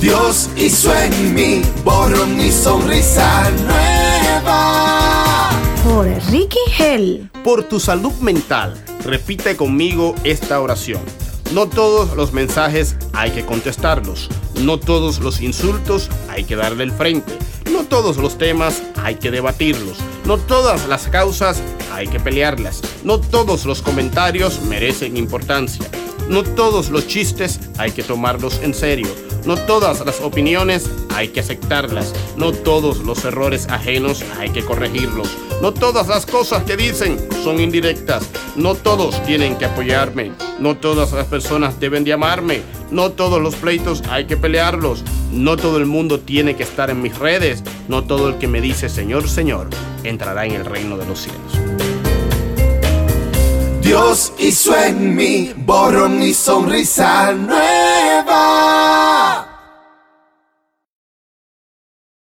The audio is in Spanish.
Dios hizo en mí borrón y sonrisa nueva. Por Ricky Hell. Por tu salud mental, repite conmigo esta oración. No todos los mensajes hay que contestarlos. No todos los insultos hay que darle el frente. No todos los temas hay que debatirlos. No todas las causas hay que pelearlas. No todos los comentarios merecen importancia. No todos los chistes hay que tomarlos en serio. No todas las opiniones hay que aceptarlas. No todos los errores ajenos hay que corregirlos. No todas las cosas que dicen son indirectas. No todos tienen que apoyarme. No todas las personas deben de amarme. No todos los pleitos hay que pelearlos. No todo el mundo tiene que estar en mis redes. No todo el que me dice Señor, Señor, entrará en el reino de los cielos. Dios hizo en mí, borro mi sonrisa nueva.